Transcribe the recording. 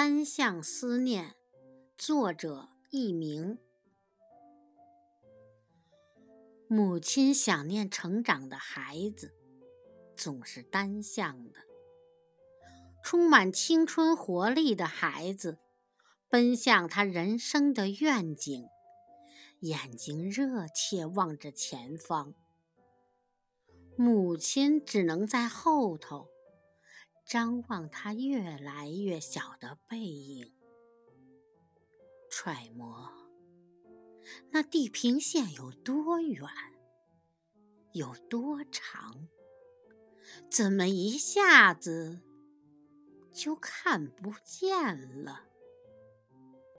单向思念，作者佚名。母亲想念成长的孩子，总是单向的。充满青春活力的孩子，奔向他人生的愿景，眼睛热切望着前方。母亲只能在后头张望他越来越小的背影，揣摩那地平线有多远，有多长，怎么一下子就看不见了？